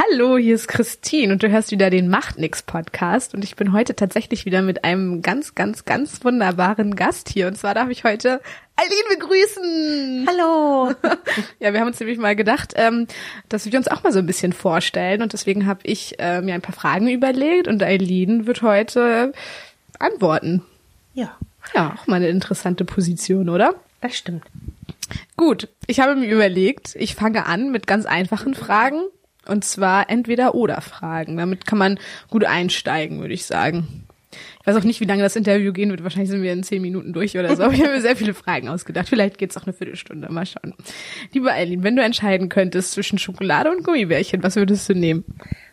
Hallo, hier ist Christine und du hörst wieder den Macht nix Podcast und ich bin heute tatsächlich wieder mit einem ganz, ganz, ganz wunderbaren Gast hier und zwar darf ich heute Eileen begrüßen. Hallo. ja, wir haben uns nämlich mal gedacht, ähm, dass wir uns auch mal so ein bisschen vorstellen und deswegen habe ich äh, mir ein paar Fragen überlegt und Eileen wird heute antworten. Ja. Ja, auch mal eine interessante Position, oder? Das stimmt. Gut, ich habe mir überlegt, ich fange an mit ganz einfachen Fragen und zwar entweder oder Fragen. Damit kann man gut einsteigen, würde ich sagen. Ich weiß auch nicht, wie lange das Interview gehen wird. Wahrscheinlich sind wir in zehn Minuten durch oder so. Ich habe mir sehr viele Fragen ausgedacht. Vielleicht geht's auch eine Viertelstunde. Mal schauen. Liebe Eileen, wenn du entscheiden könntest zwischen Schokolade und Gummibärchen, was würdest du nehmen?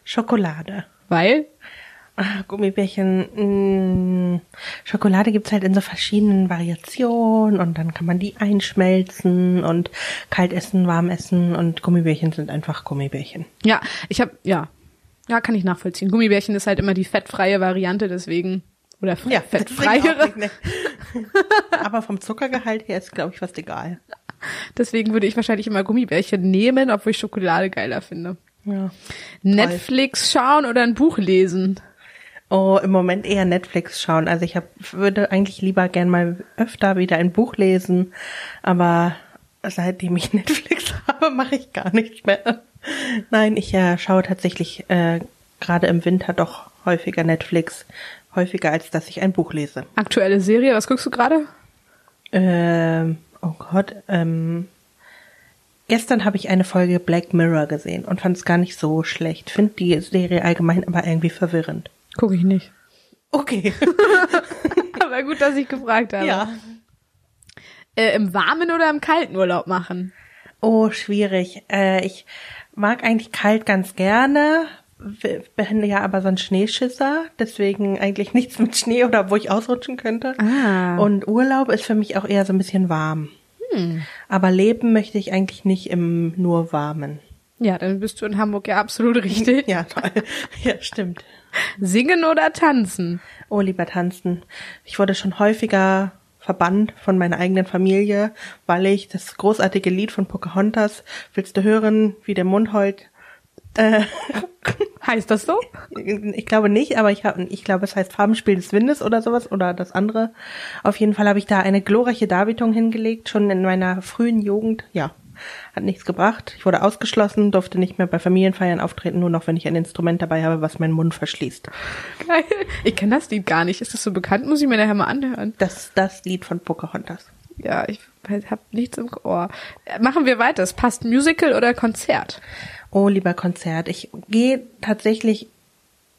Schokolade. Weil? Ah, Gummibärchen, mh, Schokolade gibt's halt in so verschiedenen Variationen und dann kann man die einschmelzen und kalt essen, warm essen und Gummibärchen sind einfach Gummibärchen. Ja, ich habe ja, ja, kann ich nachvollziehen. Gummibärchen ist halt immer die fettfreie Variante, deswegen oder Ja, fettfreiere. nicht, ne? Aber vom Zuckergehalt her ist, glaube ich, fast egal. Deswegen würde ich wahrscheinlich immer Gummibärchen nehmen, obwohl ich Schokolade geiler finde. Ja. Netflix schauen oder ein Buch lesen? Oh, im Moment eher Netflix schauen. Also ich hab, würde eigentlich lieber gern mal öfter wieder ein Buch lesen, aber seitdem ich Netflix habe, mache ich gar nichts mehr. Nein, ich äh, schaue tatsächlich äh, gerade im Winter doch häufiger Netflix, häufiger als dass ich ein Buch lese. Aktuelle Serie, was guckst du gerade? Ähm, oh Gott, ähm, gestern habe ich eine Folge Black Mirror gesehen und fand es gar nicht so schlecht. Finde die Serie allgemein aber irgendwie verwirrend. Gucke ich nicht. Okay. Aber gut, dass ich gefragt habe. ja. Äh, Im warmen oder im kalten Urlaub machen? Oh, schwierig. Äh, ich mag eigentlich kalt ganz gerne, bin ja aber so ein Schneeschisser, deswegen eigentlich nichts mit Schnee oder wo ich ausrutschen könnte. Ah. Und Urlaub ist für mich auch eher so ein bisschen warm. Aber leben möchte ich eigentlich nicht im nur warmen. Ja, dann bist du in Hamburg ja absolut richtig. Ja, toll. Ja, stimmt. Singen oder tanzen? Oh, lieber tanzen. Ich wurde schon häufiger verbannt von meiner eigenen Familie, weil ich das großartige Lied von Pocahontas, willst du hören, wie der Mund heult, äh, Heißt das so? ich glaube nicht, aber ich habe, ich glaube, es heißt Farbenspiel des Windes oder sowas oder das andere. Auf jeden Fall habe ich da eine glorreiche Darbietung hingelegt, schon in meiner frühen Jugend. Ja, hat nichts gebracht. Ich wurde ausgeschlossen, durfte nicht mehr bei Familienfeiern auftreten, nur noch wenn ich ein Instrument dabei habe, was meinen Mund verschließt. Geil. Ich kenne das Lied gar nicht. Ist das so bekannt? Muss ich mir nachher mal anhören. Das ist das Lied von Pocahontas. Ja, ich habe nichts im Ohr. Machen wir weiter. Es passt Musical oder Konzert? Oh, lieber Konzert. Ich gehe tatsächlich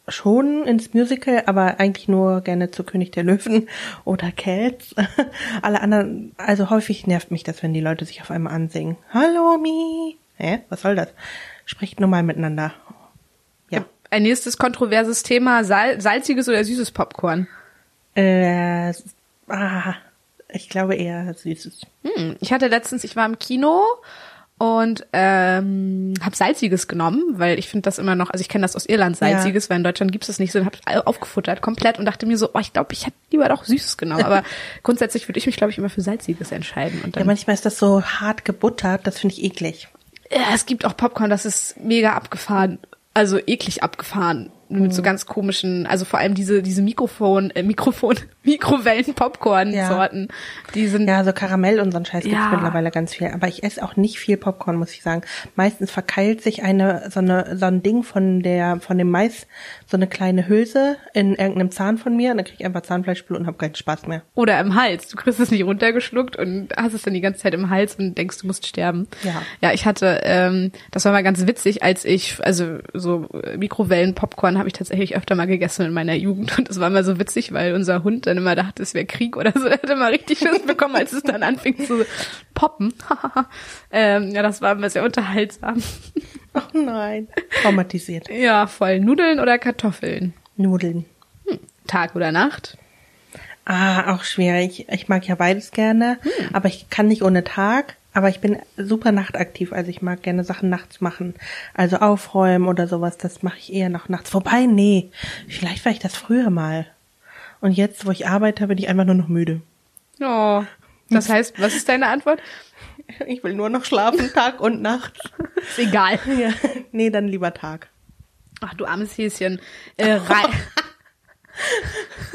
schon ins Musical, aber eigentlich nur gerne zu König der Löwen oder Cats. Alle anderen, also häufig nervt mich das, wenn die Leute sich auf einmal ansingen. Hallo, Mi. Hä? Was soll das? Spricht nur mal miteinander. Ja. Ein nächstes kontroverses Thema, Sal salziges oder süßes Popcorn? Äh, ah, ich glaube eher süßes. Hm, ich hatte letztens, ich war im Kino und ähm, habe salziges genommen, weil ich finde das immer noch, also ich kenne das aus Irland salziges, weil in Deutschland gibt es das nicht so. Und habe aufgefuttert komplett und dachte mir so, oh, ich glaube, ich hätte lieber doch süßes genommen, aber grundsätzlich würde ich mich glaube ich immer für salziges entscheiden und Ja, dann manchmal ist das so hart gebuttert, das finde ich eklig. ja, es gibt auch Popcorn, das ist mega abgefahren, also eklig abgefahren mit so ganz komischen, also vor allem diese diese Mikrofon äh, Mikrofon Mikrowellen Popcorn Sorten, die sind Ja, so Karamell und so ein Scheiß gibt's Ja. mittlerweile ganz viel. Aber ich esse auch nicht viel Popcorn, muss ich sagen. Meistens verkeilt sich eine, so eine, so ein Ding von der, von dem Mais, so eine kleine Hülse in irgendeinem Zahn von mir und dann krieg ich einfach Zahnfleischblut und habe keinen Spaß mehr. Oder im Hals. Du kriegst es nicht runtergeschluckt und hast es dann die ganze Zeit im Hals und denkst, du musst sterben. Ja. Ja, ich hatte, ähm, das war mal ganz witzig, als ich, also so Mikrowellen-Popcorn habe ich tatsächlich öfter mal gegessen in meiner Jugend und das war immer so witzig, weil unser Hund dann immer dachte, es wäre Krieg oder so. Er hat immer richtig Schiss bekommen, als es dann anfing zu poppen. ähm, ja, das war immer sehr unterhaltsam. Oh nein. Traumatisiert. Ja, voll. Nudeln oder Kartoffeln? Nudeln. Tag oder Nacht? Ah, auch schwierig. Ich mag ja beides gerne, aber ich kann nicht ohne Tag. Aber ich bin super nachtaktiv, also ich mag gerne Sachen nachts machen. Also aufräumen oder sowas, das mache ich eher noch nachts. Wobei, nee, vielleicht war ich das früher mal. Und jetzt, wo ich arbeite, bin ich einfach nur noch müde. Oh. Das heißt, was ist deine Antwort? Ich will nur noch schlafen, Tag und Nacht. Ist egal. Ja, nee, dann lieber Tag. Ach du armes Häschen. Äh,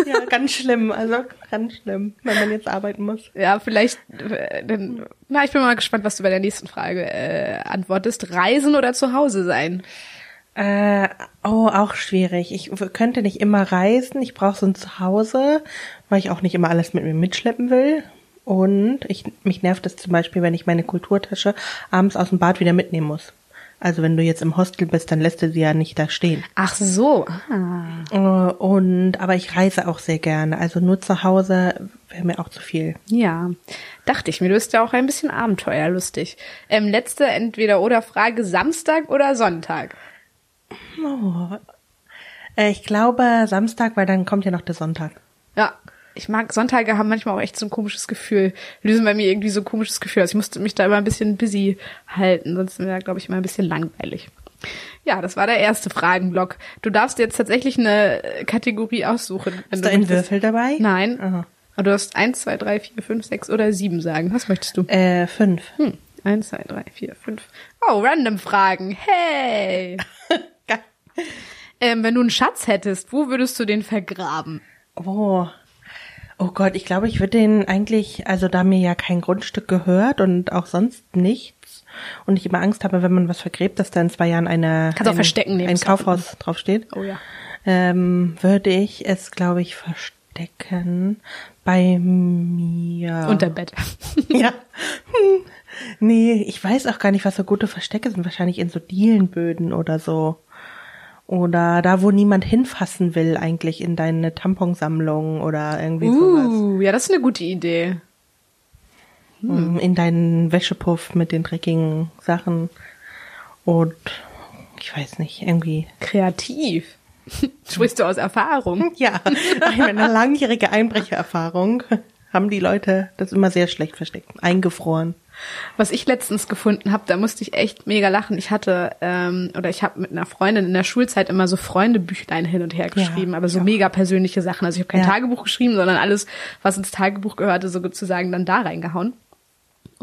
Ja, ganz schlimm, also ganz schlimm, wenn man jetzt arbeiten muss. ja, vielleicht, äh, dann, na, ich bin mal gespannt, was du bei der nächsten Frage äh, antwortest. Reisen oder zu Hause sein? Äh, oh, auch schwierig. Ich könnte nicht immer reisen. Ich brauche so ein Zuhause, weil ich auch nicht immer alles mit mir mitschleppen will. Und ich, mich nervt es zum Beispiel, wenn ich meine Kulturtasche abends aus dem Bad wieder mitnehmen muss. Also wenn du jetzt im Hostel bist, dann lässt du sie ja nicht da stehen. Ach so. Ah. Und aber ich reise auch sehr gerne. Also nur zu Hause wäre mir auch zu viel. Ja, dachte ich mir, du bist ja auch ein bisschen abenteuerlustig. Ähm, letzte Entweder-Oder-Frage, Samstag oder Sonntag? Äh, Ich glaube Samstag, weil dann kommt ja noch der Sonntag. Ja, ich mag Sonntage haben manchmal auch echt so ein komisches Gefühl, lösen bei mir irgendwie so ein komisches Gefühl. Also ich musste mich da immer ein bisschen busy halten, sonst wäre, glaube ich, immer ein bisschen langweilig. Ja, das war der erste Fragenblock. Du darfst jetzt tatsächlich eine Kategorie aussuchen. Ist du da ein. Würfel dabei? Nein. Aha. Aber du hast eins, zwei, drei, vier, fünf, sechs oder sieben sagen. Was möchtest du? Äh, fünf. Hm. Eins, zwei, drei, vier, fünf. Oh, random Fragen. Hey! Ähm, wenn du einen Schatz hättest, wo würdest du den vergraben? Oh. Oh Gott, ich glaube, ich würde den eigentlich, also da mir ja kein Grundstück gehört und auch sonst nichts und ich immer Angst habe, wenn man was vergräbt, dass da in zwei Jahren eine Kannst auch ein, verstecken ein. Kaufhaus draufsteht, Oh ja. ähm, würde ich es, glaube ich, verstecken bei mir. Unter Bett. ja. Hm. Nee, ich weiß auch gar nicht, was so gute Verstecke sind. Wahrscheinlich in so Dielenböden oder so. Oder da, wo niemand hinfassen will, eigentlich in deine Tamponsammlung oder irgendwie sowas. Uh, ja, das ist eine gute Idee. Mm, In deinen Wäschepuff mit den dreckigen Sachen. Und ich weiß nicht, irgendwie. Kreativ. Sprichst du aus Erfahrung? Ja, meine langjährige Einbrechererfahrung haben die Leute das immer sehr schlecht versteckt. Eingefroren. Was ich letztens gefunden habe, da musste ich echt mega lachen. Ich hatte ähm, oder ich habe mit einer Freundin in der Schulzeit immer so Freundebüchlein hin und her geschrieben, Ja, aber so auch. mega persönliche Sachen. Also ich habe kein Ja. Tagebuch geschrieben, sondern alles, was ins Tagebuch gehörte, so sozusagen dann da reingehauen.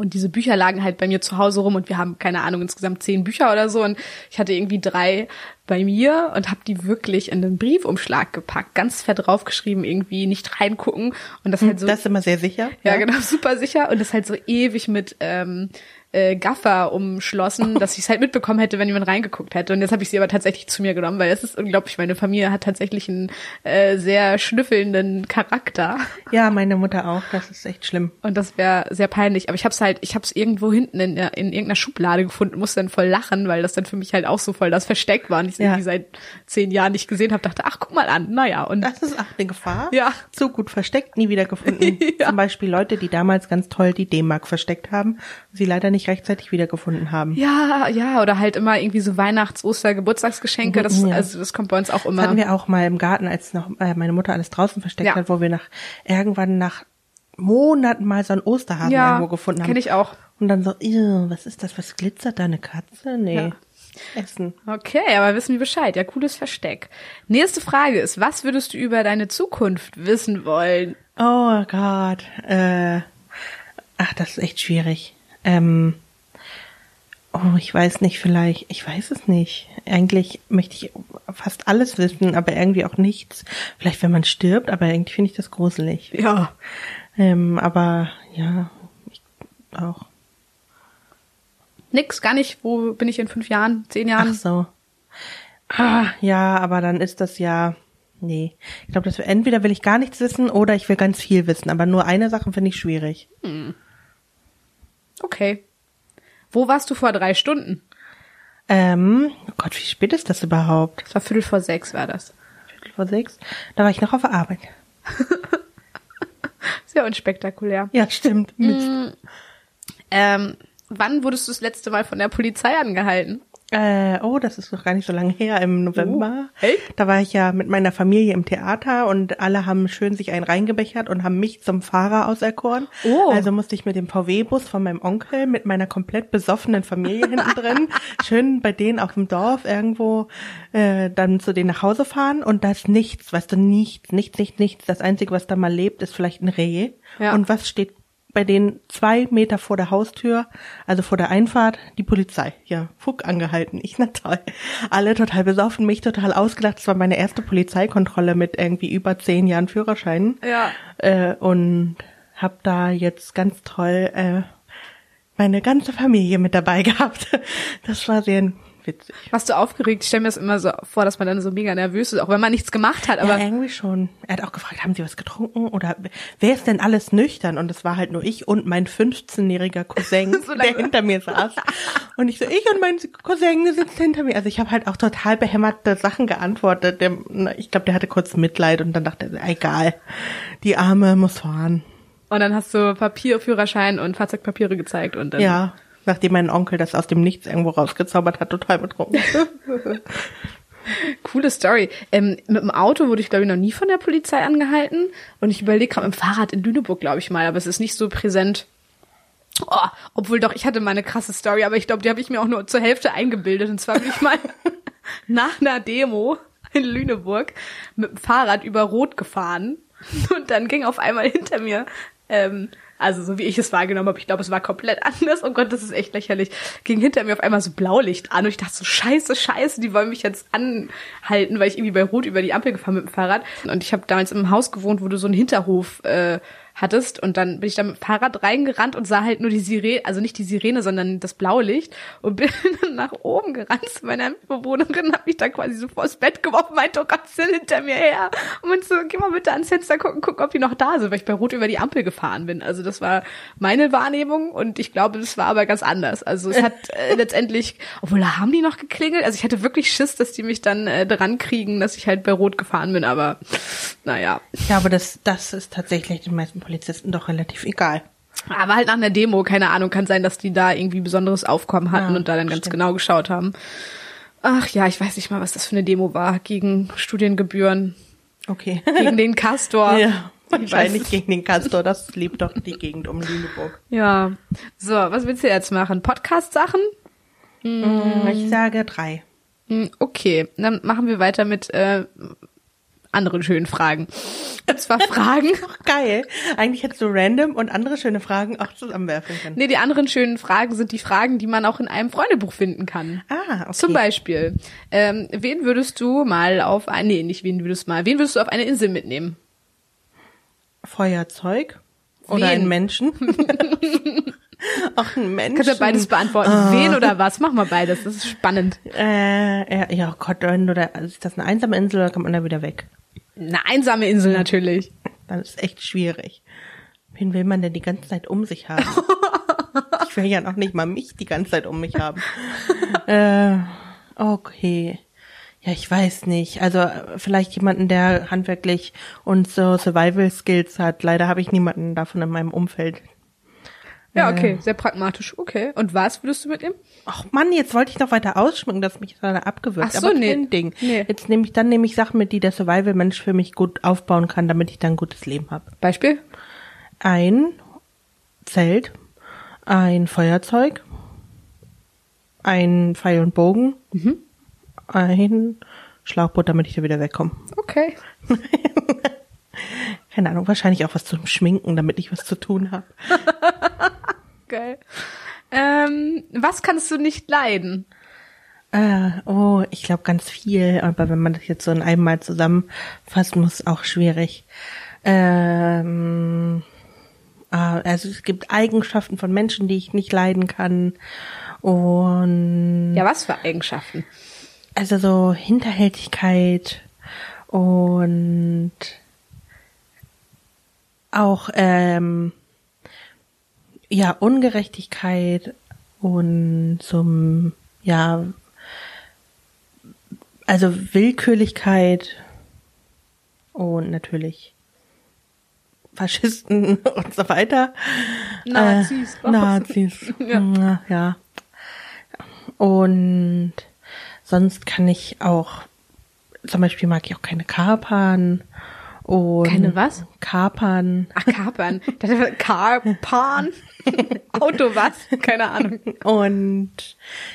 Und diese Bücher lagen halt bei mir zu Hause rum und wir haben, keine Ahnung, insgesamt zehn Bücher oder so. Und ich hatte irgendwie drei bei mir und habe die wirklich in den Briefumschlag gepackt, ganz fett draufgeschrieben, irgendwie nicht reingucken. Und das halt so das ist immer sehr sicher. ja, genau, super sicher. Und das halt so ewig mit ähm, äh, Gaffer umschlossen, dass ich es halt mitbekommen hätte, wenn jemand reingeguckt hätte. Und jetzt habe ich sie aber tatsächlich zu mir genommen, weil es ist unglaublich. Meine Familie hat tatsächlich einen äh, sehr schnüffelnden Charakter. Ja, meine Mutter auch. Das ist echt schlimm. Und das wäre sehr peinlich. Aber ich habe es halt, ich habe es irgendwo hinten in, in irgendeiner Schublade gefunden, musste dann voll lachen, weil das dann für mich halt auch so voll das Versteck war. Und ich es Ja. irgendwie seit zehn Jahren nicht gesehen habe, dachte, ach, guck mal an. Naja, und Das ist auch eine Gefahr. Ja. Zu gut versteckt, nie wieder gefunden. Ja. Zum Beispiel Leute, die damals ganz toll die D-Mark versteckt haben, sie leider nicht rechtzeitig wiedergefunden haben. ja, ja, oder halt immer irgendwie so Weihnachts-, Oster-, Geburtstagsgeschenke. Das, Ja. also das kommt bei uns auch immer. Das hatten wir auch mal im Garten, als noch äh, meine Mutter alles draußen versteckt Ja. hat, wo wir nach irgendwann nach Monaten mal so einen Osterhasen Ja, irgendwo gefunden haben. kenn ich auch. Und dann so, "Ew, was ist das? Was glitzert da? Eine Katze? Nee. Ja. Essen. Okay, aber wissen wir Bescheid. Ja, cooles Versteck. Nächste Frage ist, was würdest du über deine Zukunft wissen wollen? Oh Gott. Äh, ach, das ist echt schwierig. Ähm, oh, ich weiß nicht, vielleicht, ich weiß es nicht. Eigentlich möchte ich fast alles wissen, aber irgendwie auch nichts. Vielleicht, wenn man stirbt, aber irgendwie finde ich das gruselig. Ja. Ähm, aber ja, ich auch. Nix, gar nicht. Wo bin ich in fünf Jahren, zehn Ach Jahren? so. Ah, ja, aber dann ist das ja. Nee. Ich glaube, das entweder will ich gar nichts wissen oder ich will ganz viel wissen. Aber nur eine Sache finde ich schwierig. Okay. Wo warst du vor drei Stunden? Ähm, oh Gott, wie spät ist das überhaupt? Das war Viertel vor sechs, war das. Viertel vor sechs? Da war ich noch auf der Arbeit. Sehr unspektakulär. Ja, stimmt. Mist. Ähm, wann wurdest du das letzte Mal von der Polizei angehalten? Äh, oh, das ist noch gar nicht so lange her, im November. Oh, echt? Da war ich ja mit meiner Familie im Theater und alle haben schön sich einen reingebechert und haben mich zum Fahrer auserkoren. Oh. Also musste ich mit dem VW-Bus von meinem Onkel mit meiner komplett besoffenen Familie hinten drin schön bei denen auf dem Dorf irgendwo äh, dann zu denen nach Hause fahren und da ist nichts, weißt du, nichts, nichts, nichts, nichts. Das Einzige, was da mal lebt, ist vielleicht ein Reh. Ja. Und was steht bei denen zwei Meter vor der Haustür, also vor der Einfahrt, die Polizei. Ja, Fuck angehalten. Ich, na toll. Alle total besoffen, mich total ausgedacht. Das war meine erste Polizeikontrolle mit irgendwie über zehn Jahren Führerschein. Ja. Äh, und hab da jetzt ganz toll äh, meine ganze Familie mit dabei gehabt. Das war sehr witzig. Warst du aufgeregt? Ich stelle mir das immer so vor, dass man dann so mega nervös ist, auch wenn man nichts gemacht hat. Aber ja, irgendwie schon. Er hat auch gefragt, haben Sie was getrunken oder wer ist denn alles nüchtern? Und es war halt nur ich und mein 15-jähriger Cousin, So der hinter mir saß. Und ich so, ich und mein Cousin sitzt hinter mir. Also ich habe halt auch total behämmerte Sachen geantwortet. Der, ich glaube, der hatte kurz Mitleid und dann dachte er, egal, die Arme muss fahren. und dann hast du Papier, Führerschein und Fahrzeugpapiere gezeigt und dann Ja, nachdem mein Onkel das aus dem Nichts irgendwo rausgezaubert hat, total betrunken. Coole Story. Ähm, mit dem Auto wurde ich, glaube ich, noch nie von der Polizei angehalten. Und ich überlege gerade mit dem Fahrrad in Lüneburg, glaube ich mal, aber es ist nicht so präsent. Oh, obwohl doch, ich hatte mal eine krasse Story, aber ich glaube, die habe ich mir auch nur zur Hälfte eingebildet. Und zwar bin ich mal nach einer Demo in Lüneburg mit dem Fahrrad über Rot gefahren. Und dann ging auf einmal hinter mir, ähm, also so wie ich es wahrgenommen habe, ich glaube, es war komplett anders. Oh Gott, das ist echt lächerlich. Ging hinter mir auf einmal so Blaulicht an und ich dachte so, scheiße, scheiße, die wollen mich jetzt anhalten, weil ich irgendwie bei Rot über die Ampel gefahren mit dem Fahrrad. Und ich habe damals im Haus gewohnt, wo du so einen Hinterhof äh, hattest und dann bin ich da mit dem Fahrrad reingerannt und sah halt nur die Sirene, also nicht die Sirene, sondern das Blaulicht und bin dann nach oben gerannt zu meiner Mitbewohnerin, hab mich da quasi so vors Bett geworfen, meinte, oh Gott, sie sind hinter mir her und so, geh mal bitte ans Fenster gucken, gucken, ob die noch da sind, weil ich bei Rot über die Ampel gefahren bin. Also das war meine Wahrnehmung und ich glaube, das war aber ganz anders. Also es hat äh, letztendlich, obwohl da haben die noch geklingelt, also ich hatte wirklich Schiss, dass die mich dann äh, dran kriegen, dass ich halt bei Rot gefahren bin, aber naja. ja, aber das, das ist tatsächlich den meisten Polizisten doch relativ egal. Aber halt nach einer Demo, keine Ahnung, kann sein, dass die da irgendwie besonderes Aufkommen hatten Ja, und da dann ganz stimmt. genau geschaut haben. Ach ja, ich weiß nicht mal, was das für eine Demo war. Gegen Studiengebühren, Okay. gegen den Castor. ja, Ich weiß wahrscheinlich gegen den Castor. Das liebt doch die Gegend um Lüneburg. Ja. So, was willst du jetzt machen? Podcast-Sachen? Ich sage drei. Hm, Okay, dann machen wir weiter mit äh, anderen schönen Fragen. Und zwar Fragen. Ach, geil. Eigentlich hättest du random und andere schöne Fragen auch zusammenwerfen können. Nee, die anderen schönen Fragen sind die Fragen, die man auch in einem Freundebuch finden kann. Ah, okay. Zum Beispiel, ähm, wen würdest du mal auf ein, nee, nicht wen würdest du mal, wen würdest du auf eine Insel mitnehmen? Feuerzeug oder Wen? ein Menschen. Auch ein Menschen. Kannst du beides beantworten. Ah. Wen oder was? Mach mal beides, das ist spannend. Äh, ja, oh Gott, da, also ist das eine einsame Insel oder kommt man da wieder weg? Eine einsame Insel natürlich. Dann ist echt schwierig. Wen will man denn die ganze Zeit um sich haben? ich will ja noch nicht mal mich die ganze Zeit um mich haben. äh, okay. Ja, ich weiß nicht. Also äh, vielleicht jemanden, der handwerklich und so Survival Skills hat. Leider habe ich niemanden davon in meinem Umfeld. Ja, okay, sehr pragmatisch. Okay. Und was würdest du mitnehmen? Ach Mann, jetzt wollte ich noch weiter ausschmücken, dass mich gerade abgewürgt. Ach so, aber nee. Ding. Nee. Jetzt nehme ich dann nehme ich Sachen mit, die der Survival-Mensch für mich gut aufbauen kann, damit ich dann ein gutes Leben habe. Beispiel? Ein Zelt, ein Feuerzeug, ein Pfeil und Bogen, Mhm. ein Schlauchboot, damit ich da wieder wegkomme. Okay. Keine Ahnung, wahrscheinlich auch was zum Schminken, damit ich was zu tun habe. Geil. Ähm, was kannst du nicht leiden? Äh, oh, ich glaube ganz viel, aber wenn man das jetzt so in einem Mal zusammenfassen muss, auch schwierig. Ähm, ah, also es gibt Eigenschaften von Menschen, die ich nicht leiden kann. Und Ja, was für Eigenschaften? also so Hinterhältigkeit und auch ähm, ja Ungerechtigkeit und zum ja also Willkürlichkeit und natürlich Faschisten und so weiter. Nazis. Äh, Nazis. ja. ja. Und sonst kann ich auch, zum Beispiel mag ich auch keine Kapern. Und Keine was? Kapern. Ach, Kapern. Karpan. Auto was? Keine Ahnung. Und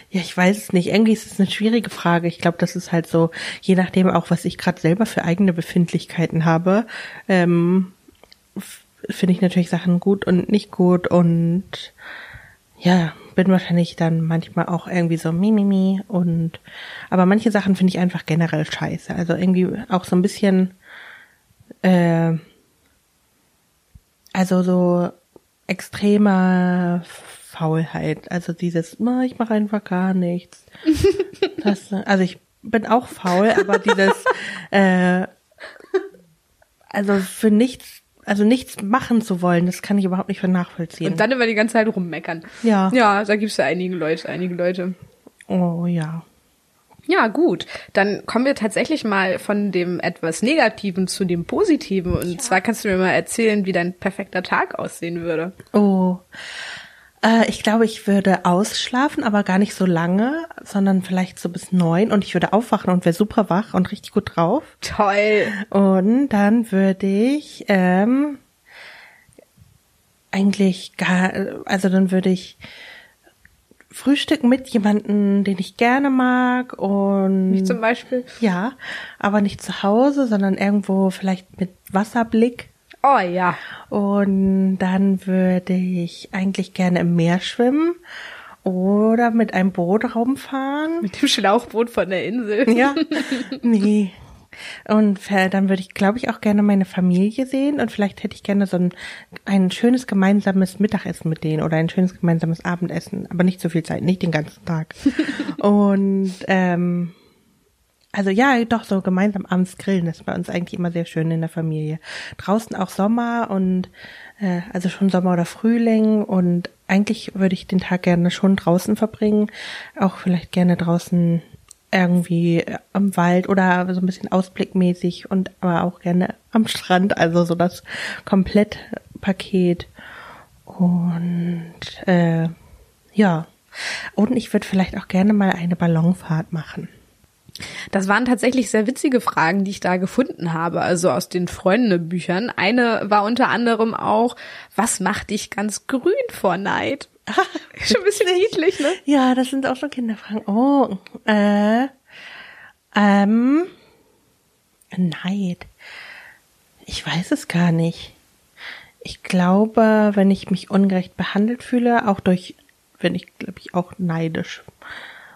ja, ich weiß es nicht. Irgendwie ist es eine schwierige Frage. Ich glaube, das ist halt so, je nachdem auch, was ich gerade selber für eigene Befindlichkeiten habe, ähm, finde ich natürlich Sachen gut und nicht gut und ja, bin wahrscheinlich dann manchmal auch irgendwie so mimimi und aber manche Sachen finde ich einfach generell scheiße. Also irgendwie auch so ein bisschen äh, also so extremer Faulheit. Also dieses, "Ma, ich mache einfach gar nichts. Das, also ich bin auch faul, aber dieses äh, also für nichts also nichts machen zu wollen, das kann ich überhaupt nicht für nachvollziehen. Und dann immer die ganze Zeit rummeckern. Ja. Ja, da gibt's ja einige Leute, einige Leute. oh ja. Ja, gut. Dann kommen wir tatsächlich mal von dem etwas Negativen zu dem Positiven. Und zwar kannst du mir mal erzählen, wie dein perfekter Tag aussehen würde. Oh. Äh, ich glaube, ich würde ausschlafen, aber gar nicht so lange, sondern vielleicht so bis neun und ich würde aufwachen und wäre super wach und richtig gut drauf. Toll. Und dann würde ich ähm, eigentlich gar, also dann würde ich frühstücken mit jemanden, den ich gerne mag und Wie zum Beispiel. ja, aber nicht zu Hause, sondern irgendwo vielleicht mit Wasserblick. Oh ja. Und dann würde ich eigentlich gerne im Meer schwimmen oder mit einem Boot rumfahren. Mit dem Schlauchboot von der Insel. Ja, nee. Und dann würde ich, glaube ich, auch gerne meine Familie sehen und vielleicht hätte ich gerne so ein, ein schönes gemeinsames Mittagessen mit denen oder ein schönes gemeinsames Abendessen, aber nicht so viel Zeit, nicht den ganzen Tag. und ähm, also ja, doch so gemeinsam abends grillen ist bei uns eigentlich immer sehr schön in der Familie. Draußen auch Sommer und äh, also schon Sommer oder Frühling und eigentlich würde ich den Tag gerne schon draußen verbringen, auch vielleicht gerne draußen irgendwie äh, am Wald oder so ein bisschen ausblickmäßig und aber auch gerne am Strand, also so das Komplettpaket und äh, ja und ich würde vielleicht auch gerne mal eine Ballonfahrt machen. Das waren tatsächlich sehr witzige Fragen, die ich da gefunden habe, also aus den Freunde-Büchern. Eine war unter anderem auch, was macht dich ganz grün vor Neid? Schon ein bisschen niedlich, ne? Ja, das sind auch schon Kinderfragen. Oh, äh, ähm, Neid. Ich weiß es gar nicht. Ich glaube, wenn ich mich ungerecht behandelt fühle, auch durch, wenn ich, glaube ich, auch neidisch.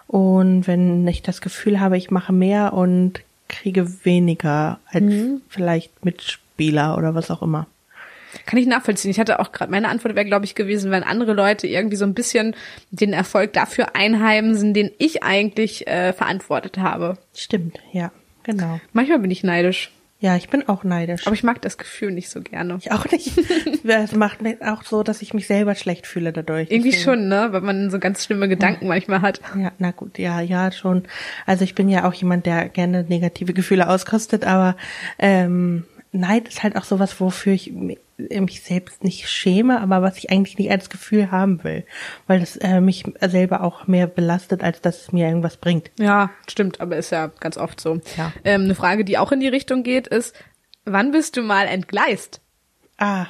Und wenn ich das Gefühl habe, ich mache mehr und kriege weniger als vielleicht Mitspieler oder was auch immer. Kann ich nachvollziehen. Ich hatte auch gerade, meine Antwort wäre, glaube ich, gewesen, wenn andere Leute irgendwie so ein bisschen den Erfolg dafür einheimsen, den ich eigentlich äh, verantwortet habe. Stimmt, ja, genau. Manchmal bin ich neidisch, Ja, ich bin auch neidisch. aber ich mag das Gefühl nicht so gerne. Ich auch nicht. Es macht mir auch so, dass ich mich selber schlecht fühle dadurch. Irgendwie Deswegen- schon, ne? Weil man so ganz schlimme Gedanken manchmal hat. Ja, na gut, ja, ja, schon. Also ich bin ja auch jemand, der gerne negative Gefühle auskostet, aber ähm, Neid ist halt auch sowas, wofür ich mich selbst nicht schäme, aber was ich eigentlich nicht als Gefühl haben will, weil das äh, mich selber auch mehr belastet, als dass es mir irgendwas bringt. Ja, stimmt, aber ist ja ganz oft so. Ja. Ähm, eine Frage, die auch in die Richtung geht, ist, wann bist du mal entgleist? Ah.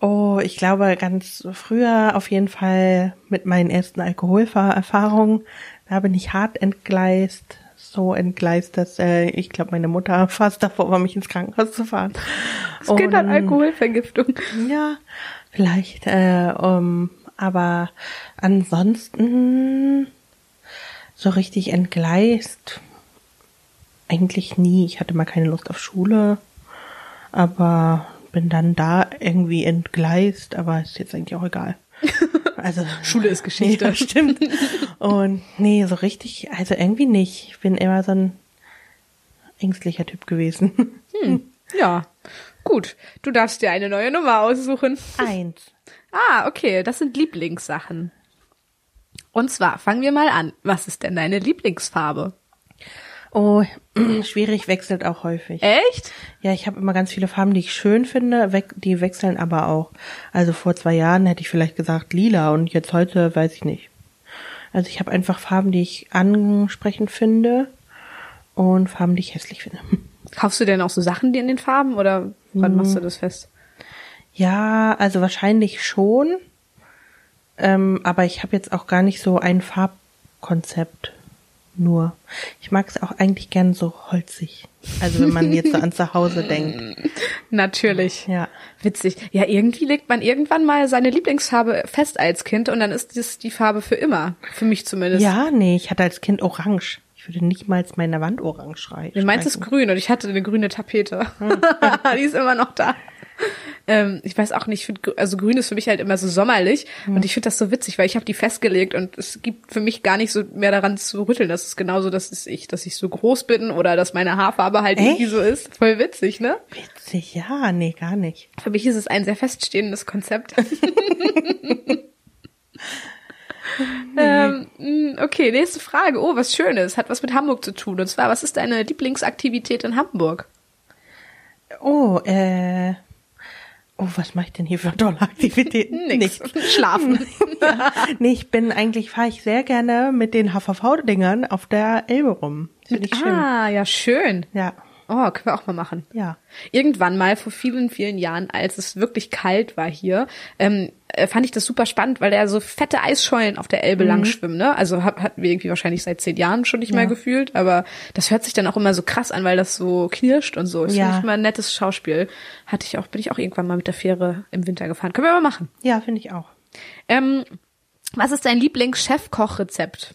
Oh, ich glaube ganz früher auf jeden Fall mit meinen ersten Alkoholerfahrungen, da bin ich hart entgleist, so entgleist, dass äh, ich glaube meine Mutter fast davor war, mich ins Krankenhaus zu fahren. Das Kind hat Und- Alkoholvergiftung. Ja, vielleicht, äh, um, aber ansonsten so richtig entgleist eigentlich nie. Ich hatte mal keine Lust auf Schule, aber bin dann da irgendwie entgleist, aber ist jetzt eigentlich auch egal. Also Schule ist Geschichte. Ja, stimmt. Und nee, so richtig, also irgendwie nicht. Ich bin immer so ein ängstlicher Typ gewesen. Ja, gut. Du darfst dir eine neue Nummer aussuchen. Eins. Ah, okay, das sind Lieblingssachen. Und zwar, fangen wir mal an. Was ist denn deine Lieblingsfarbe? Oh, schwierig wechselt auch häufig. Echt? Ja, ich habe immer ganz viele Farben, die ich schön finde, weg, die wechseln aber auch. Also vor zwei Jahren hätte ich vielleicht gesagt lila und jetzt heute weiß ich nicht. Also ich habe einfach Farben, die ich ansprechend finde und Farben, die ich hässlich finde. Kaufst du denn auch so Sachen die in den Farben oder wann machst du das fest? Ja, also wahrscheinlich schon. Ähm, aber ich habe jetzt auch gar nicht so ein Farbkonzept. Nur. Ich mag es auch eigentlich gern so holzig. Also wenn man jetzt so an zu Hause denkt. Natürlich. Ja. Witzig. Ja, irgendwie legt man irgendwann mal seine Lieblingsfarbe fest als Kind und dann ist das die Farbe für immer. Für mich zumindest. Ja, nee, ich hatte als Kind orange. Ich würde nicht mal meine Wand orange schreien. Du meinst es grün und ich hatte eine grüne Tapete. die ist immer noch da. Ähm, ich weiß auch nicht, ich find, also grün ist für mich halt immer so sommerlich und ich finde das so witzig, weil ich habe die festgelegt und es gibt für mich gar nicht so mehr daran zu rütteln. Das ist genauso, dass ich, dass ich so groß bin oder dass meine Haarfarbe halt Echt? irgendwie so ist. Voll witzig, ne? Witzig, ja, nee, gar nicht. Für mich ist es ein sehr feststehendes Konzept. ähm, mh, okay, nächste Frage. Oh, was Schönes. Hat was mit Hamburg zu tun. Und zwar, was ist deine Lieblingsaktivität in Hamburg? Oh, äh. Oh, was mache ich denn hier für tolle Aktivitäten? Nix. Schlafen. ja. Nee, ich bin eigentlich, fahre ich sehr gerne mit den HVV-Dingern auf der Elbe rum. Finde ich schön. ah, ja, schön. Ja, Oh, können wir auch mal machen. ja. Irgendwann mal vor vielen, vielen Jahren, als es wirklich kalt war hier, ähm, äh, fand ich das super spannend, weil da so fette Eisschollen auf der Elbe lang schwimmen, ne? Also hat, hatten wir irgendwie wahrscheinlich seit zehn Jahren schon nicht mehr Ja. gefühlt, aber das hört sich dann auch immer so krass an, weil das so knirscht und so. Das Ja. finde ich immer ein nettes Schauspiel. Hatte ich auch, bin ich auch irgendwann mal mit der Fähre im Winter gefahren. Können wir mal machen. Ja, finde ich auch. Ähm, was ist dein Lieblings-Chefkochrezept?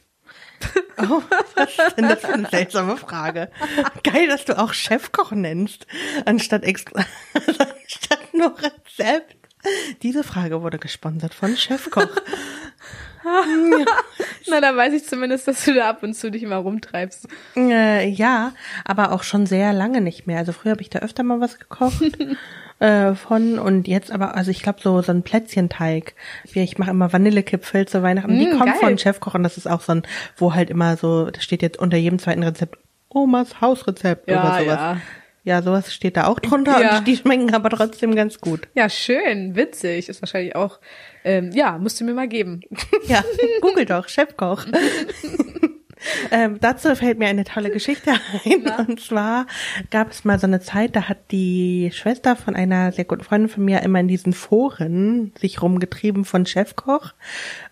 Oh, was ist denn das für eine seltsame Frage? Geil, dass du auch Chefkoch nennst, anstatt extra, anstatt nur Rezept. Diese Frage wurde gesponsert von Chefkoch. Na, da weiß ich zumindest, dass du da ab und zu dich mal rumtreibst. Äh, ja, aber auch schon sehr lange nicht mehr. Also früher habe ich da öfter mal was gekocht äh, von und jetzt aber, also ich glaube so so ein Plätzchenteig. Wie ich mache immer Vanillekipfel zu Weihnachten. Die Mm, kommen geil. von Chefkoch und das ist auch so ein, wo halt immer so, das steht jetzt unter jedem zweiten Rezept Omas Hausrezept Ja, oder sowas. ja. Ja, sowas steht da auch drunter Ja. und die schmecken aber trotzdem ganz gut. Ja, schön, witzig. Ist wahrscheinlich auch, ähm, ja, musst du mir mal geben. Ja, google doch, Chefkoch. ähm, dazu fällt mir eine tolle Geschichte ein. Und zwar gab es mal so eine Zeit, da hat die Schwester von einer sehr guten Freundin von mir immer in diesen Foren sich rumgetrieben von Chefkoch.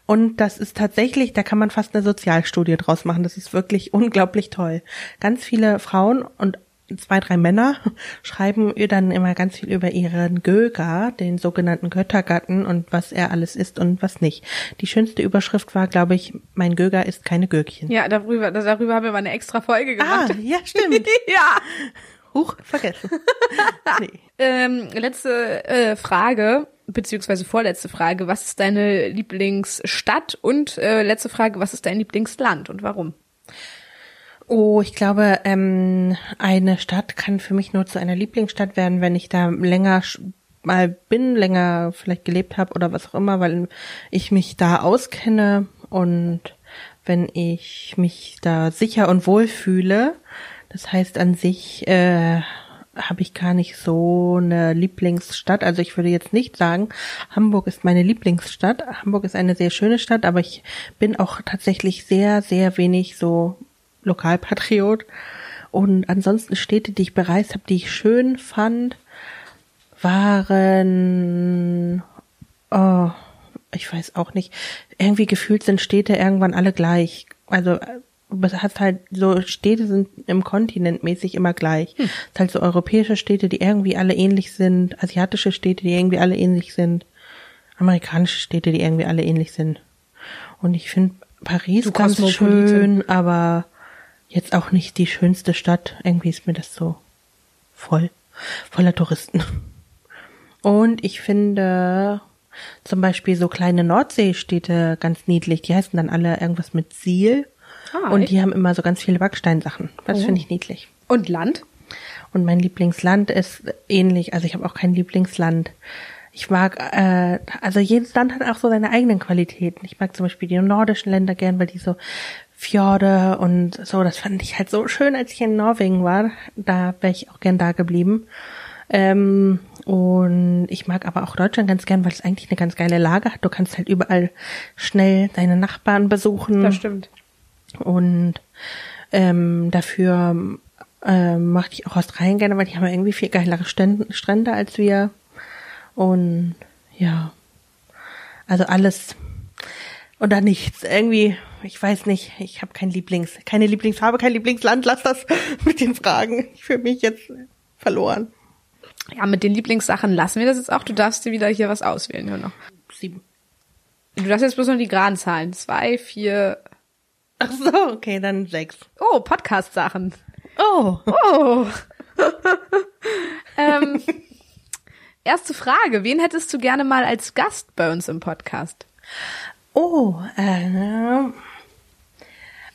Und das ist tatsächlich, da kann man fast eine Sozialstudie draus machen. Das ist wirklich unglaublich toll. Ganz viele Frauen und zwei, drei Männer schreiben ihr dann immer ganz viel über ihren Göger, den sogenannten Göttergatten und was er alles ist und was nicht. Die schönste Überschrift war, glaube ich, mein Göger ist keine Gürkchen. Ja, darüber, darüber haben wir mal eine extra Folge Ah, gemacht. ja, stimmt. ja. Huch, vergessen. nee. Ähm, letzte äh, Frage, beziehungsweise vorletzte Frage. Was ist deine Lieblingsstadt? Und äh, letzte Frage, was ist dein Lieblingsland und warum? Oh, ich glaube, ähm, eine Stadt kann für mich nur zu einer Lieblingsstadt werden, wenn ich da länger mal bin, länger vielleicht gelebt habe oder was auch immer, weil ich mich da auskenne und wenn ich mich da sicher und wohl fühle. Das heißt, an sich äh, habe ich gar nicht so eine Lieblingsstadt. Also ich würde jetzt nicht sagen, Hamburg ist meine Lieblingsstadt. Hamburg ist eine sehr schöne Stadt, aber ich bin auch tatsächlich sehr, sehr wenig so Lokalpatriot. Und ansonsten Städte, die ich bereist habe, die ich schön fand, waren, oh, ich weiß auch nicht, irgendwie gefühlt sind Städte irgendwann alle gleich. Also es hat halt so Städte sind im Kontinent mäßig immer gleich. Es ist halt so europäische Städte, die irgendwie alle ähnlich sind, asiatische Städte, die irgendwie alle ähnlich sind, amerikanische Städte, die irgendwie alle ähnlich sind. Und ich finde Paris Du ganz schön, aber jetzt auch nicht die schönste Stadt. Irgendwie ist mir das so voll, voller Touristen. Und ich finde zum Beispiel so kleine Nordseestädte ganz niedlich. Die heißen dann alle irgendwas mit Siel. Ah, und die haben immer so ganz viele Backsteinsachen. Das Oh. finde ich niedlich. Und Land? Und mein Lieblingsland ist ähnlich. Also ich habe auch kein Lieblingsland. Ich mag, äh, also jedes Land hat auch so seine eigenen Qualitäten. Ich mag zum Beispiel die nordischen Länder gern, weil die so Fjorde und so, das fand ich halt so schön, als ich in Norwegen war. Da wäre ich auch gern da geblieben. Ähm, und ich mag aber auch Deutschland ganz gern, weil es eigentlich eine ganz geile Lage hat. Du kannst halt überall schnell deine Nachbarn besuchen. Das stimmt. Und ähm, dafür ähm, mochte ich auch Australien gerne, weil die haben ja irgendwie viel geilere Strände als wir. Und ja, also alles, oder nichts. Irgendwie, ich weiß nicht, ich habe kein Lieblings, keine Lieblingsfarbe, kein Lieblingsland. Lass das mit den Fragen. Ich fühle mich jetzt verloren. Ja, mit den Lieblingssachen lassen wir das jetzt auch. Du darfst dir wieder hier was auswählen, nur noch. Sieben. Du darfst jetzt bloß noch die geraden Zahlen. Zwei, vier. Ach so, okay, dann sechs. Oh, Podcast-Sachen. Oh. Oh. ähm, erste Frage. Wen hättest du gerne mal als Gast bei uns im Podcast? Oh, äh,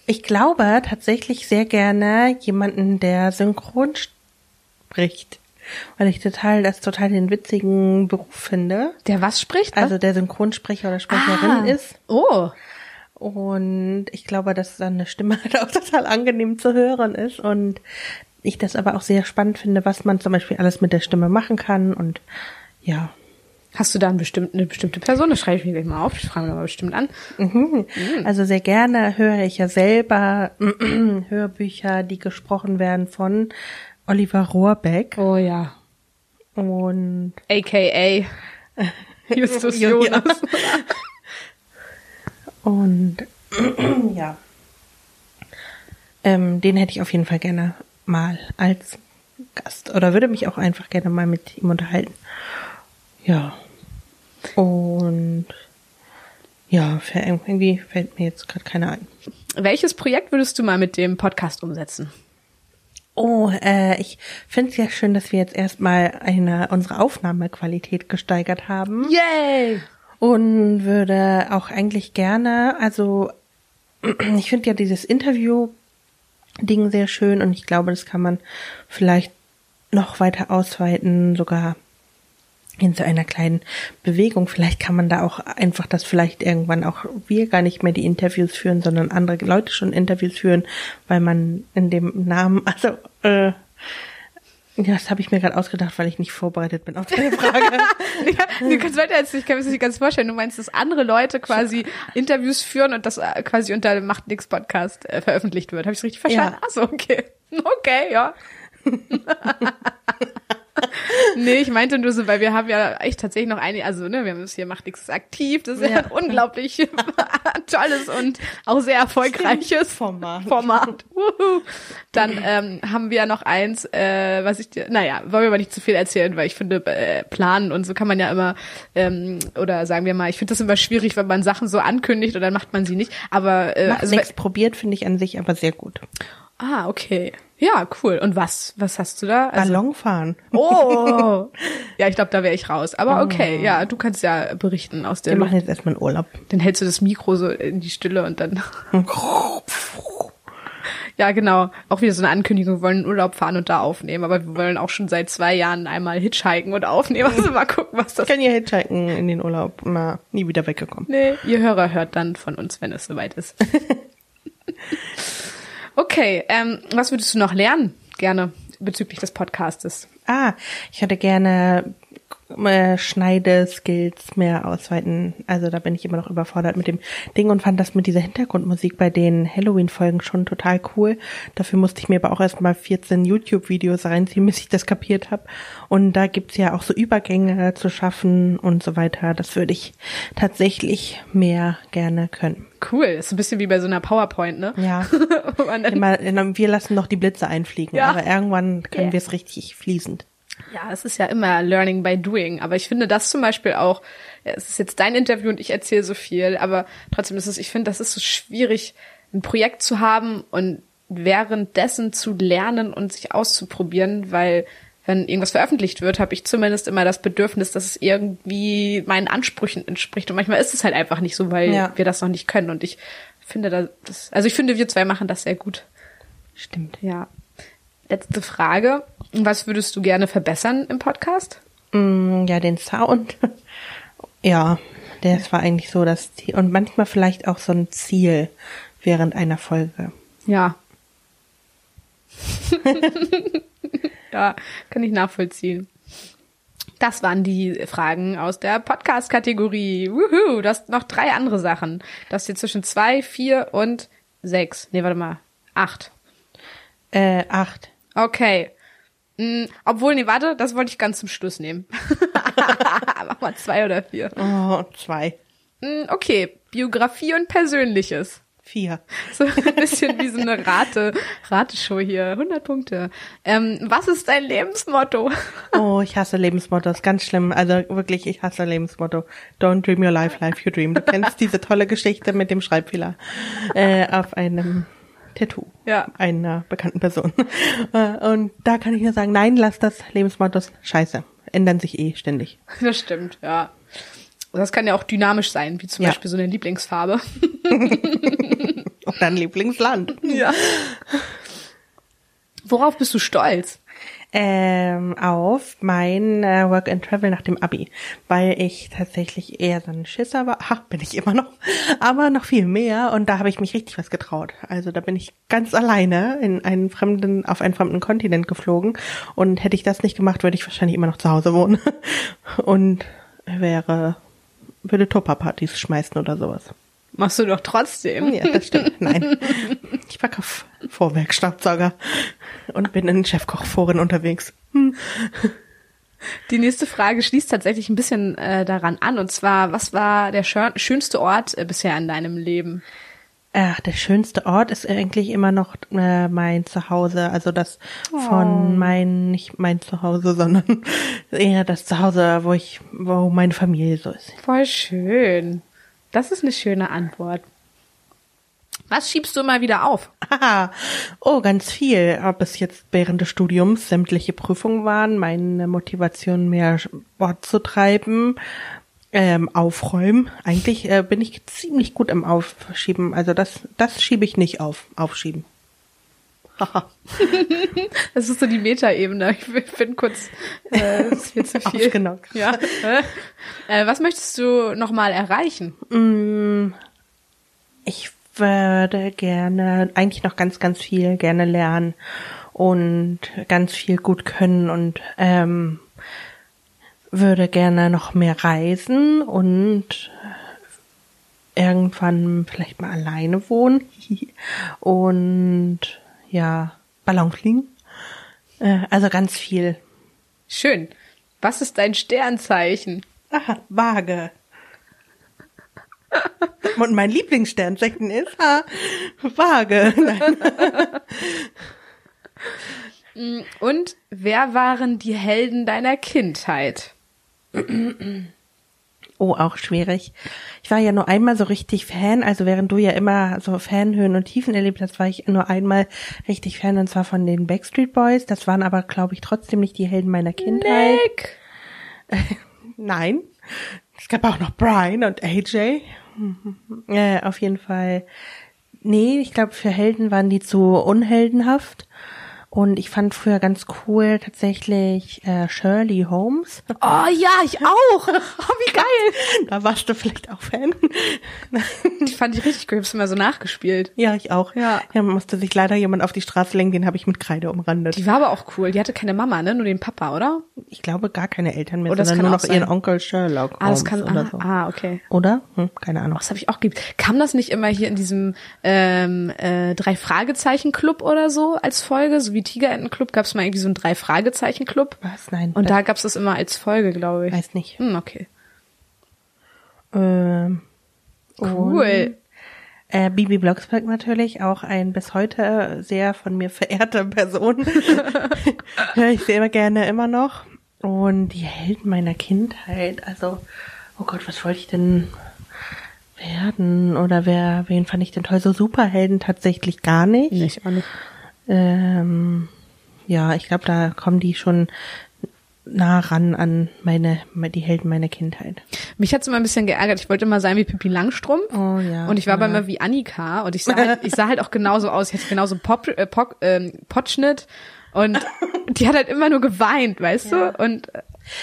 ich glaube tatsächlich sehr gerne jemanden, der synchron spricht. Weil ich total, das total den witzigen Beruf finde. Der was spricht? Also der Synchronsprecher oder Sprecherin Ah. ist. Oh. Und ich glaube, dass seine Stimme halt auch total angenehm zu hören ist. Und ich das aber auch sehr spannend finde, was man zum Beispiel alles mit der Stimme machen kann. Und ja. Hast du da einen bestimmten, eine bestimmte Person? Das schreibe ich mir gleich mal auf. Ich frage mich mal bestimmt an. Mhm. Also sehr gerne höre ich ja selber Hörbücher, die gesprochen werden von Oliver Rohrbeck. Oh ja. Und AKA Justus. Jonas. Und ja. Ähm, den hätte ich auf jeden Fall gerne mal als Gast. Oder würde mich auch einfach gerne mal mit ihm unterhalten. Ja. Und ja, irgendwie fällt mir jetzt gerade keiner ein. Welches Projekt würdest du mal mit dem Podcast umsetzen? Oh, äh, ich finde es ja schön, dass wir jetzt erstmal eine unsere Aufnahmequalität gesteigert haben. Yay! und würde auch eigentlich gerne, also ich finde ja dieses Interview-Ding sehr schön und ich glaube, das kann man vielleicht noch weiter ausweiten, sogar in so einer kleinen Bewegung. Vielleicht kann man da auch einfach, dass vielleicht irgendwann auch wir gar nicht mehr die Interviews führen, sondern andere Leute schon Interviews führen, weil man in dem Namen, also äh, ja, das habe ich mir gerade ausgedacht, weil ich nicht vorbereitet bin auf deine Frage. Ja, du kannst weiter erzählen, ich kann mir das nicht ganz vorstellen. Du meinst, dass andere Leute quasi Interviews führen und das äh, quasi unter dem Macht nix Podcast äh, veröffentlicht wird. Habe ich richtig verstanden? Ja. Ach so, okay. Okay, ja. nee, ich meinte nur so, weil wir haben ja echt tatsächlich noch einige, also ne, wir haben das hier Macht nix aktiv, das ist ja, ein unglaublich tolles und auch sehr erfolgreiches Format. Format. Wuhu. Dann ähm, haben wir noch eins, äh, was ich dir, naja, wollen wir aber nicht zu viel erzählen, weil ich finde, äh, planen und so kann man ja immer, ähm, oder sagen wir mal, ich finde das immer schwierig, wenn man Sachen so ankündigt und dann macht man sie nicht. Aber äh, Macht also, nichts probiert, finde ich an sich aber sehr gut. Ah, okay. Ja, cool. Und was? Was hast du da? Also, Ballonfahren. oh! ja, ich glaube, da wäre ich raus. Aber okay, ja, du kannst ja berichten aus der Wir machen jetzt erstmal einen Urlaub. Dann hältst du das Mikro so in die Stille und dann. Ja, genau. Auch wieder so eine Ankündigung, wir wollen in Urlaub fahren und da aufnehmen. Aber wir wollen auch schon seit zwei Jahren einmal hitchhiken und aufnehmen. Also mal gucken, was das Ich kann ja hitchhiken in den Urlaub. Na, nie wieder weggekommen. Nee, ihr Hörer hört dann von uns, wenn es soweit ist. Okay, ähm, was würdest du noch lernen? Gerne bezüglich des Podcastes. Ah, ich hätte gerne äh, Schneideskills mehr ausweiten. Also da bin ich immer noch überfordert mit dem Ding und fand das mit dieser Hintergrundmusik bei den Halloween-Folgen schon total cool. Dafür musste ich mir aber auch erstmal 14 YouTube-Videos reinziehen, bis ich das kapiert habe. Und da gibt's ja auch so Übergänge zu schaffen und so weiter. Das würde ich tatsächlich mehr gerne können. Cool, ist ein bisschen wie bei so einer PowerPoint, ne? Ja. Immer, wir lassen noch die Blitze einfliegen, Ja. aber irgendwann können Yeah. wir es richtig fließend. Ja, es ist ja immer Learning by Doing. Aber ich finde das zum Beispiel auch, ja, es ist jetzt dein Interview und ich erzähle so viel, aber trotzdem ist es, ich finde, das ist so schwierig, ein Projekt zu haben und währenddessen zu lernen und sich auszuprobieren, weil wenn irgendwas veröffentlicht wird, habe ich zumindest immer das Bedürfnis, dass es irgendwie meinen Ansprüchen entspricht. Und manchmal ist es halt einfach nicht so, weil Ja. wir das noch nicht können. Und ich finde da das, also ich finde, wir zwei machen das sehr gut. Stimmt. Ja. Letzte Frage. Was würdest du gerne verbessern im Podcast? Mm, Ja, den Sound. Ja, das war eigentlich so das Ziel. Und manchmal vielleicht auch so ein Ziel während einer Folge. Ja. ja, kann ich nachvollziehen. Das waren die Fragen aus der Podcast-Kategorie. Wuhu, du hast noch drei andere Sachen. Das ist jetzt zwischen zwei, vier und sechs. Nee, warte mal. Acht. Äh, acht. Okay. Hm, obwohl, nee, warte, das wollte ich ganz zum Schluss nehmen. Mach mal zwei oder vier. Oh, zwei. Hm, Okay, Biografie und Persönliches. Vier. So ein bisschen wie so eine Rate, Rateshow hier. 100 Punkte. Ähm, was ist dein Lebensmotto? Oh, ich hasse Lebensmottos, ganz schlimm. Also wirklich, ich hasse Lebensmotto. Don't dream your life, life you dream. Du kennst diese tolle Geschichte mit dem Schreibfehler äh, auf einem Tattoo Ja. einer bekannten Person. Äh, Und da kann ich nur sagen, nein, lass das Lebensmottos scheiße. Ändern sich eh ständig. Das stimmt, ja. Das kann ja auch dynamisch sein, wie zum Ja. Beispiel so eine Lieblingsfarbe. Und dein Lieblingsland. Ja. Worauf bist du stolz? Ähm, auf mein äh, Work and Travel nach dem Abi, weil ich tatsächlich eher so ein Schisser war. Ach, bin ich immer noch, aber noch viel mehr und da habe ich mich richtig was getraut. Also da bin ich ganz alleine in einen fremden, auf einen fremden Kontinent geflogen und hätte ich das nicht gemacht, würde ich wahrscheinlich immer noch zu Hause wohnen und wäre, würde Tupper-Partys schmeißen oder sowas. Machst du doch trotzdem. Ja, das stimmt. Nein. Ich verkaufe Vorwerkstaubsauger und bin in Chefkochforen unterwegs. Die nächste Frage schließt tatsächlich ein bisschen äh, daran an. Und zwar, was war der schön, schönste Ort äh, bisher in deinem Leben? Äh, der schönste Ort ist eigentlich immer noch äh, mein Zuhause. Also das von mein, nicht mein Zuhause, sondern eher das Zuhause, wo ich, wo meine Familie so ist. Voll schön. Das ist eine schöne Antwort. Was schiebst du immer wieder auf? Haha. Oh, ganz viel. Ob es jetzt während des Studiums sämtliche Prüfungen waren, meine Motivation mehr Sport zu treiben, ähm, aufräumen. Eigentlich äh, bin ich ziemlich gut im Aufschieben. Also das, das schiebe ich nicht auf. Aufschieben. Das ist so die Metaebene. Ich bin kurz, äh, ist viel zu viel. Ausgenockt. Ja. äh, was möchtest du nochmal erreichen? Ich würde gerne, eigentlich noch ganz, ganz viel gerne lernen und ganz viel gut können und ähm, würde gerne noch mehr reisen und irgendwann vielleicht mal alleine wohnen und ja, Ballon fliegen. Äh, also ganz viel. Schön. Was ist dein Sternzeichen? Aha, vage. Und mein Lieblingssternzeichen ist ah, vage. Nein. Und wer waren die Helden deiner Kindheit? Oh, auch schwierig. Ich war ja nur einmal so richtig Fan, also während du ja immer so Fanhöhen und Tiefen erlebt hast, war ich nur einmal richtig Fan und zwar von den Backstreet Boys. Das waren aber, glaube ich, trotzdem nicht die Helden meiner Kindheit. Nick. Nein. Es gab auch noch Brian und AJ. Äh, auf jeden Fall. Nee, ich glaube, für Helden waren die zu unheldenhaft. Und ich fand früher ganz cool tatsächlich äh, Shirley Holmes. Oh ja, ich auch. Oh, wie geil. Da warst du vielleicht auch Fan. Die fand ich richtig cool. Ich hab's immer so nachgespielt. ja, ich auch. Ja. Ja, musste sich leider jemand auf die Straße lenken, den habe ich mit Kreide umrandet. Die war aber auch cool. Die hatte keine Mama, ne? Nur den Papa, oder? Ich glaube gar keine Eltern mehr, Oh, das sondern kann nur auch noch ihren sein. Onkel Sherlock Ah, das Holmes kann. oder Ah, so. ah okay. Oder? Hm, keine Ahnung. Was habe ich auch geliebt. Kam das nicht immer hier in diesem ähm, äh, drei Fragezeichen Club oder so als Folge? So wie Tigerenten Club gab es mal irgendwie so einen drei Fragezeichen Club. Was? Nein. Und da gab's das immer als Folge, glaube ich. weiß nicht. Hm, okay. Ähm, Cool. Äh, Bibi Blocksberg natürlich, auch ein bis heute sehr von mir verehrte Person. Höre ich sehr gerne immer noch. Und die Helden meiner Kindheit, also, oh Gott, was wollte ich denn werden? Oder wer, wen fand ich denn toll? So Superhelden tatsächlich gar nicht. Nicht, auch nicht. Ähm, ja, ich glaube, da kommen die schon nah ran an meine, die Helden meiner Kindheit. Mich hat's immer ein bisschen geärgert. Ich wollte immer sein wie Pippi Langstrumpf. Oh ja, Und ich war aber ja. immer wie Annika. Und ich sah halt, ich sah halt auch genauso aus. Ich hatte genauso Pop, äh, Pop, ähm, Potschnitt. Und die hat halt immer nur geweint, weißt Ja. du? Und äh,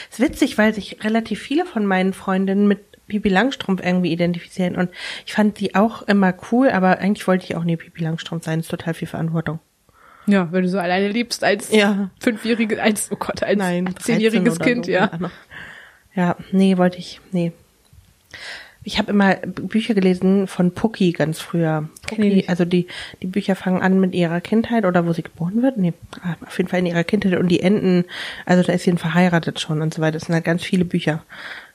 ist witzig, weil sich relativ viele von meinen Freundinnen mit Pipi Langstrumpf irgendwie identifizieren und ich fand die auch immer cool, aber eigentlich wollte ich auch nie Pipi Langstrumpf sein, das ist total viel Verantwortung. Ja, wenn du so alleine liebst als Ja. fünfjähriges, als, oh Gott, als Nein, 13 zehnjähriges Kind, so, ja. Ja, nee, wollte ich, nee. Ich habe immer Bücher gelesen von Pucki ganz früher. Pucki, also die, die Bücher fangen an mit ihrer Kindheit oder wo sie geboren wird. Nee, ah, auf jeden Fall in ihrer Kindheit und die enden, also da ist sie verheiratet schon und so weiter. Das sind halt ganz viele Bücher.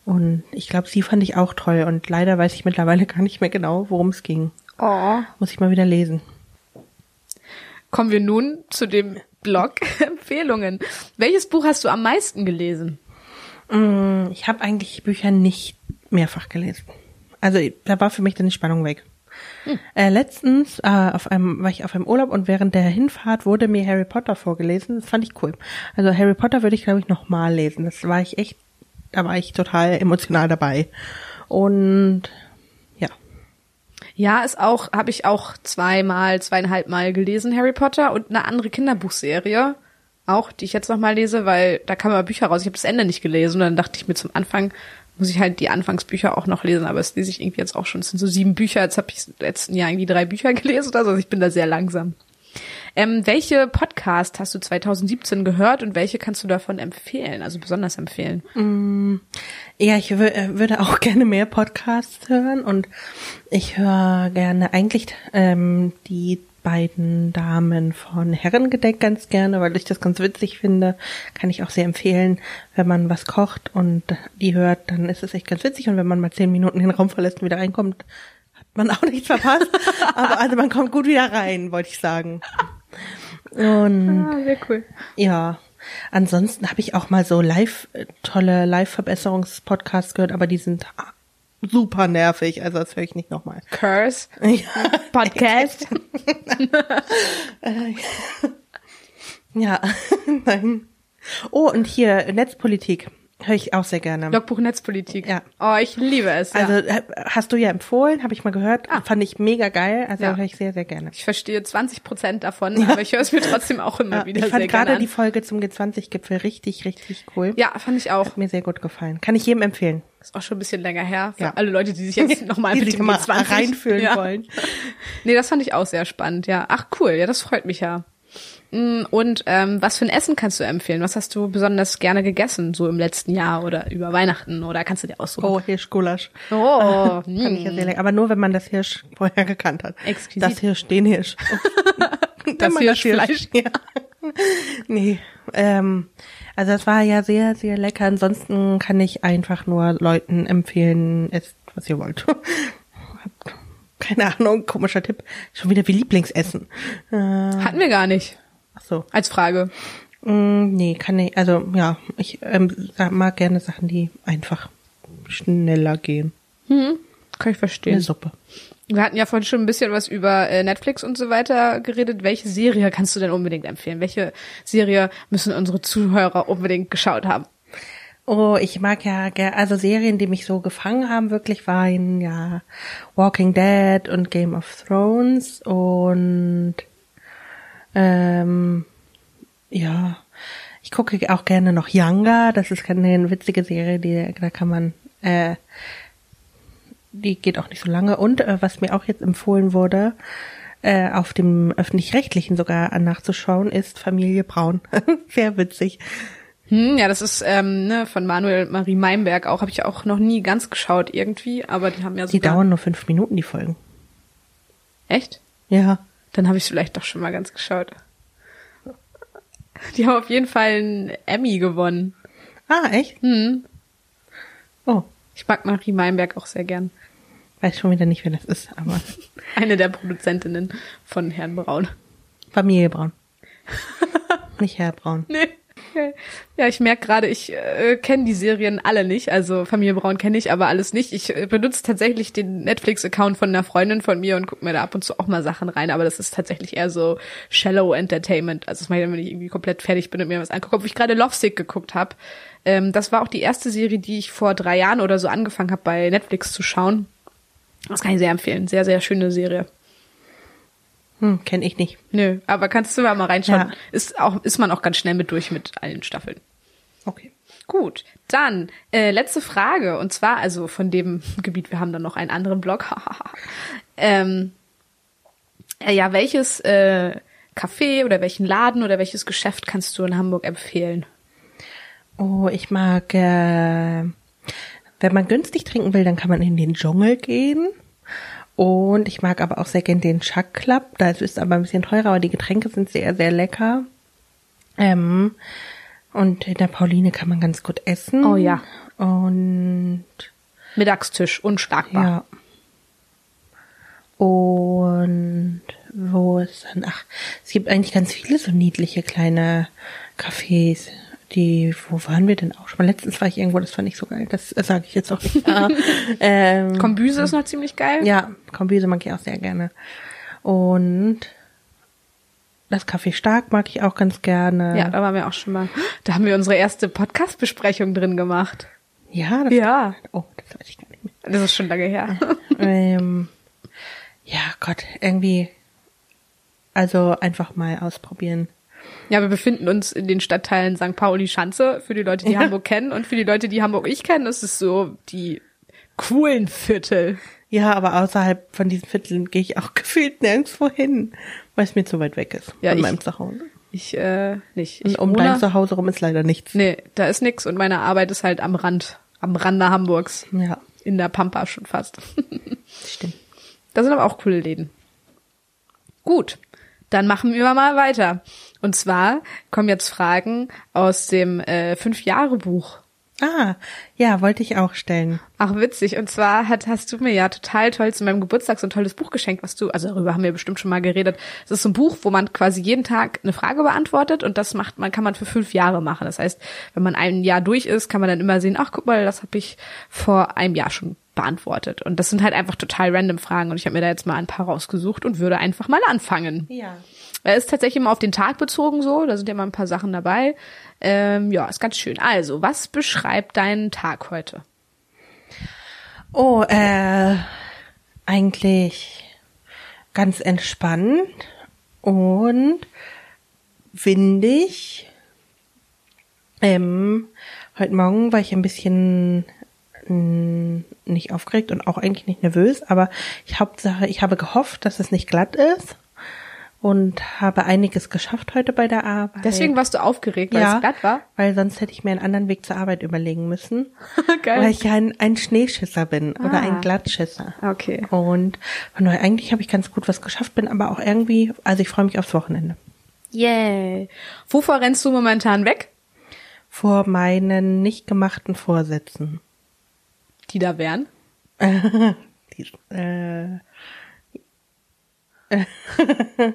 Und ich glaube, sie fand ich auch toll. Und leider weiß ich mittlerweile gar nicht mehr genau, worum es ging. Oh. Muss ich mal wieder lesen. Kommen wir nun zu dem Blog Empfehlungen. Welches Buch hast du am meisten gelesen? Mm, Ich habe eigentlich Bücher nicht mehrfach gelesen. Also da war für mich dann die Spannung weg. Äh, letztens äh, auf einem, war ich auf einem Urlaub und während der Hinfahrt wurde mir Harry Potter vorgelesen. Das fand ich cool. Also Harry Potter würde ich, glaube ich, nochmal lesen. Das war ich echt, da war ich total emotional dabei. Und. Ja, ist auch, habe ich auch zweimal, zweieinhalb Mal gelesen, Harry Potter und eine andere Kinderbuchserie. Auch, die ich jetzt nochmal lese, weil da kamen aber Bücher raus. Ich habe das Ende nicht gelesen und dann dachte ich mir zum Anfang, muss ich halt die Anfangsbücher auch noch lesen, aber das lese ich irgendwie jetzt auch schon. Es sind so sieben Bücher, jetzt habe ich im letzten Jahr irgendwie drei Bücher gelesen oder so. Also ich bin da sehr langsam. Ähm, welche Podcast hast du 2017 gehört und welche kannst du davon empfehlen, also besonders empfehlen? Ja, ich äh, würde auch gerne mehr Podcasts hören und ich höre gerne eigentlich ähm, die beiden Damen von Herrengedeck ganz gerne, weil ich das ganz witzig finde. Kann ich auch sehr empfehlen, wenn man was kocht und die hört, dann ist es echt ganz witzig und wenn man mal zehn Minuten den Raum verlässt und wieder reinkommt, hat man auch nichts verpasst. Aber also man kommt gut wieder rein, wollte ich sagen. Und Ah, sehr cool. ja. Ansonsten habe ich auch mal so live äh, tolle Live-Verbesserungspodcasts gehört, aber die sind super nervig. Also das höre ich nicht nochmal. Curse Ja. Podcast. ja. Nein. Oh, und hier Netzpolitik höre ich auch sehr gerne. Logbuch Netzpolitik. Ja. Oh, ich liebe es. Ja. Also äh, hast du ja empfohlen, habe ich mal gehört, Ah. fand ich mega geil. Also Ja. höre ich sehr, sehr gerne. ich verstehe 20 Prozent davon, aber ich höre es mir trotzdem auch immer Ja, wieder ich fand gerade die Folge zum G20-Gipfel richtig, richtig cool. Ja, fand ich auch. Hat mir sehr gut gefallen. Kann ich jedem empfehlen. Ist auch schon ein bisschen länger her. Für Ja. alle Leute, die sich jetzt nochmal mit dem mal G20 reinfühlen ja. wollen. Nee, das fand ich auch sehr spannend, ja. Ach cool, ja, das freut mich ja. Mm, Und ähm, was für ein Essen kannst du empfehlen? Was hast du besonders gerne gegessen, so im letzten Jahr oder über Weihnachten? Oder kannst du dir aussuchen? Oh, Hirschgulasch. Oh, ich ja mm. sehr lecker. Aber nur, wenn man das Hirsch vorher gekannt hat. Exquisit. Das Hirsch, den Hirsch. Das Hirschfleisch. Ja. Nee. Ähm, also das war ja sehr, sehr lecker. Ansonsten kann ich einfach nur Leuten empfehlen, esst, was ihr wollt. Keine Ahnung, komischer Tipp. Schon wieder wie Lieblingsessen. Äh, hatten wir gar nicht so. als Frage. Mm, nee, kann ich, also ja, ich ähm, mag gerne Sachen, die einfach schneller gehen. Hm, kann ich Eine verstehen. Suppe. Wir hatten ja vorhin schon ein bisschen was über äh, Netflix und so weiter geredet. Welche Serie kannst du denn unbedingt empfehlen? Welche Serie müssen unsere Zuhörer unbedingt geschaut haben? Oh, ich mag ja, also Serien, die mich so gefangen haben, wirklich waren ja Walking Dead und Game of Thrones und ähm, ja, ich gucke auch gerne noch Younger. Das ist eine witzige Serie, die da kann man, äh, die geht auch nicht so lange. Und äh, was mir auch jetzt empfohlen wurde, äh, auf dem öffentlich-rechtlichen sogar nachzuschauen, ist Familie Braun. Sehr witzig. Hm, ja, das ist ähm, ne, von Manuel Marie Meinberg auch. Habe ich auch noch nie ganz geschaut irgendwie, aber die haben ja Die sogar... dauern nur fünf Minuten, die Folgen. Echt? Ja. Dann habe ich vielleicht doch schon mal ganz geschaut. Die haben auf jeden Fall einen Emmy gewonnen. Ah, echt? Hm. Oh, Ich mag Marie Meinberg auch sehr gern. weiß schon wieder nicht, wer das ist, aber Eine der Produzentinnen von Herrn Braun. Familie Braun. nicht Herr Braun. Nee. Ja, ich merke gerade, ich äh, kenne die Serien alle nicht. Also Familie Braun kenne ich, aber alles nicht. Ich äh, benutze tatsächlich den Netflix-Account von einer Freundin von mir und gucke mir da ab und zu auch mal Sachen rein. Aber das ist tatsächlich eher so shallow Entertainment. Also das mache ich wenn ich irgendwie komplett fertig bin und mir was angucke. Obwohl ich gerade Lovesick geguckt habe. Ähm, das war auch die erste Serie, die ich vor drei Jahren oder so angefangen habe, bei Netflix zu schauen. Das kann ich sehr empfehlen. Sehr, sehr schöne Serie. Hm, kenne ich nicht. Nö, aber kannst du mal reinschauen. Ja. Ist auch, ist man auch ganz schnell mit durch mit allen Staffeln. Okay. Gut, dann äh, letzte Frage und zwar also von dem Gebiet. Wir haben dann noch einen anderen Blog. ähm, äh, ja, welches äh, Café oder welchen Laden oder welches Geschäft kannst du in Hamburg empfehlen? Oh, ich mag, äh, wenn man günstig trinken will, dann kann man in den Dschungel gehen. Und ich mag aber auch sehr gern den Chuck Club. Da ist es aber ein bisschen teurer, aber die Getränke sind sehr, sehr lecker. Ähm, und in der Pauline kann man ganz gut essen. Oh ja. Und Mittagstisch, unschlagbar. ja. Und wo ist dann? Ach, es gibt eigentlich ganz viele so niedliche kleine Cafés. Die, wo waren wir denn auch schon? Letztens war ich irgendwo, das fand ich so geil. Das sage ich jetzt auch nicht. Ah, ähm, Kombüse ist noch ziemlich geil. ja, Kombüse mag ich auch sehr gerne. Und das Kaffee Stark mag ich auch ganz gerne. Ja, da waren wir auch schon mal. Da haben wir unsere erste Podcast-Besprechung drin gemacht. Ja, das, Ja, oh, das weiß ich gar nicht mehr. das ist schon lange her. ähm, ja, Gott, irgendwie, also einfach mal ausprobieren. Ja, wir befinden uns in den Stadtteilen St. Pauli-Schanze. Für die Leute, die Ja. Hamburg kennen und für die Leute, die Hamburg ich kenne, ist es so die coolen Viertel. Ja, aber außerhalb von diesen Vierteln gehe ich auch gefühlt nirgendwo hin, weil es mir zu weit weg ist Ja, von ich- meinem Zuhause. Ich, äh, nicht. Und Ich um wohne- dein Zuhause rum ist leider nichts. Nee, da ist nix und meine Arbeit ist halt am Rand, am Rande Hamburgs. Ja, In der Pampa schon fast. stimmt. Da sind aber auch coole Läden. Gut, dann machen wir mal weiter. Und zwar kommen jetzt Fragen aus dem äh, Fünf-Jahre-Buch. Ah, ja, wollte ich auch stellen. Ach, witzig. Und zwar hat, hast du mir ja total toll zu meinem Geburtstag so ein tolles Buch geschenkt, was du, also darüber haben wir bestimmt schon mal geredet. Es ist so ein Buch, wo man quasi jeden Tag eine Frage beantwortet und das macht man, kann man für fünf Jahre machen. Das heißt, wenn man ein Jahr durch ist, kann man dann immer sehen, ach guck mal, das habe ich vor einem Jahr schon beantwortet. Und das sind halt einfach total random Fragen und ich habe mir da jetzt mal ein paar rausgesucht und würde einfach mal anfangen. Ja. Er ist tatsächlich immer auf den Tag bezogen so, da sind ja mal ein paar Sachen dabei. Ähm, ja, ist ganz schön. Also, was beschreibt deinen Tag heute? Oh, äh, eigentlich ganz entspannt und windig. Ähm, heute Morgen war ich ein bisschen mh, nicht aufgeregt und auch eigentlich nicht nervös, aber ich Hauptsache, ich habe gehofft, dass es nicht glatt ist und habe einiges geschafft heute bei der Arbeit. Deswegen warst du aufgeregt, weil es glatt war? Weil sonst hätte ich mir einen anderen Weg zur Arbeit überlegen müssen. Geil. Weil ich ja ein, ein Schneeschisser bin oder Ah. ein Glattschisser. Okay. Und von daher, eigentlich habe ich ganz gut was geschafft, bin aber auch irgendwie, also ich freue mich aufs Wochenende. Yay. Wovor rennst du momentan weg? Vor meinen nicht gemachten Vorsätzen. Die da wären. Die, äh,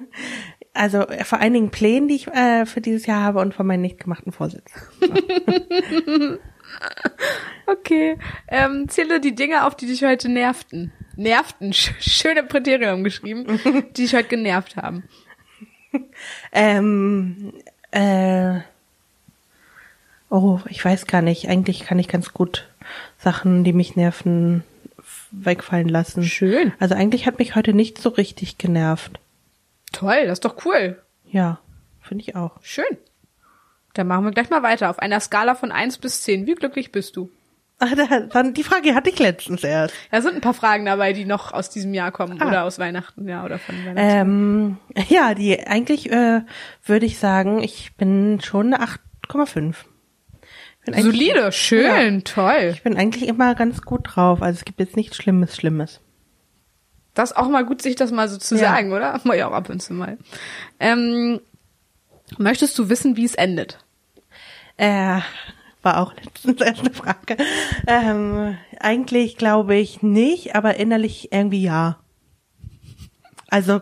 also äh, vor einigen Plänen, die ich äh, für dieses Jahr habe und vor meinen nicht gemachten Vorsätzen. Okay. Ähm, zähle die Dinge auf, die dich heute nervten. Nervten. Sch schöne Präterium geschrieben, die dich heute genervt haben. Ähm, äh, oh, ich weiß gar nicht. Eigentlich kann ich ganz gut Sachen, die mich nerven, wegfallen lassen. Schön. Also eigentlich hat mich heute nicht so richtig genervt. Toll, das ist doch cool. Ja, finde ich auch. Schön. Dann machen wir gleich mal weiter. Auf einer Skala von eins bis zehn. Wie glücklich bist du? Ah, da, dann, die Frage hatte ich letztens erst. Da sind ein paar Fragen dabei, die noch aus diesem Jahr kommen Ah. oder aus Weihnachten, ja, oder von Weihnachten. Ähm, ja, die eigentlich äh, würde ich sagen, ich bin schon eine 8,5. Solide, schön, Ja. toll. Ich bin eigentlich immer ganz gut drauf. Also es gibt jetzt nichts Schlimmes, Schlimmes. Das ist auch mal gut, sich das mal so zu Ja. sagen, oder? Mal ja auch ab und zu mal. Ähm, möchtest du wissen, wie es endet? Äh, war auch letztens erst eine Frage. Ähm, eigentlich glaube ich nicht, aber innerlich irgendwie ja. Also,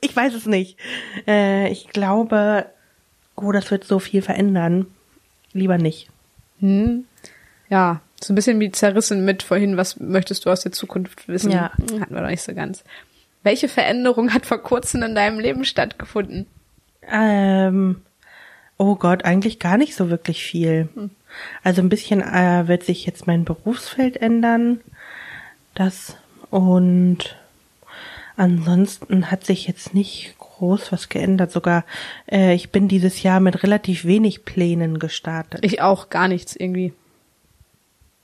ich weiß es nicht. Äh, ich glaube, oh, das wird so viel verändern. Lieber nicht. Hm? Ja, so ein bisschen wie zerrissen mit vorhin, was möchtest du aus der Zukunft wissen? Ja. Hm, Hatten wir noch nicht so ganz. Welche Veränderung hat vor kurzem in deinem Leben stattgefunden? Ähm, oh Gott, eigentlich gar nicht so wirklich viel. Also ein bisschen äh, wird sich jetzt mein Berufsfeld ändern. Das und ansonsten hat sich jetzt nicht groß was geändert. Sogar äh, ich bin dieses Jahr mit relativ wenig Plänen gestartet. Ich auch, gar nichts irgendwie.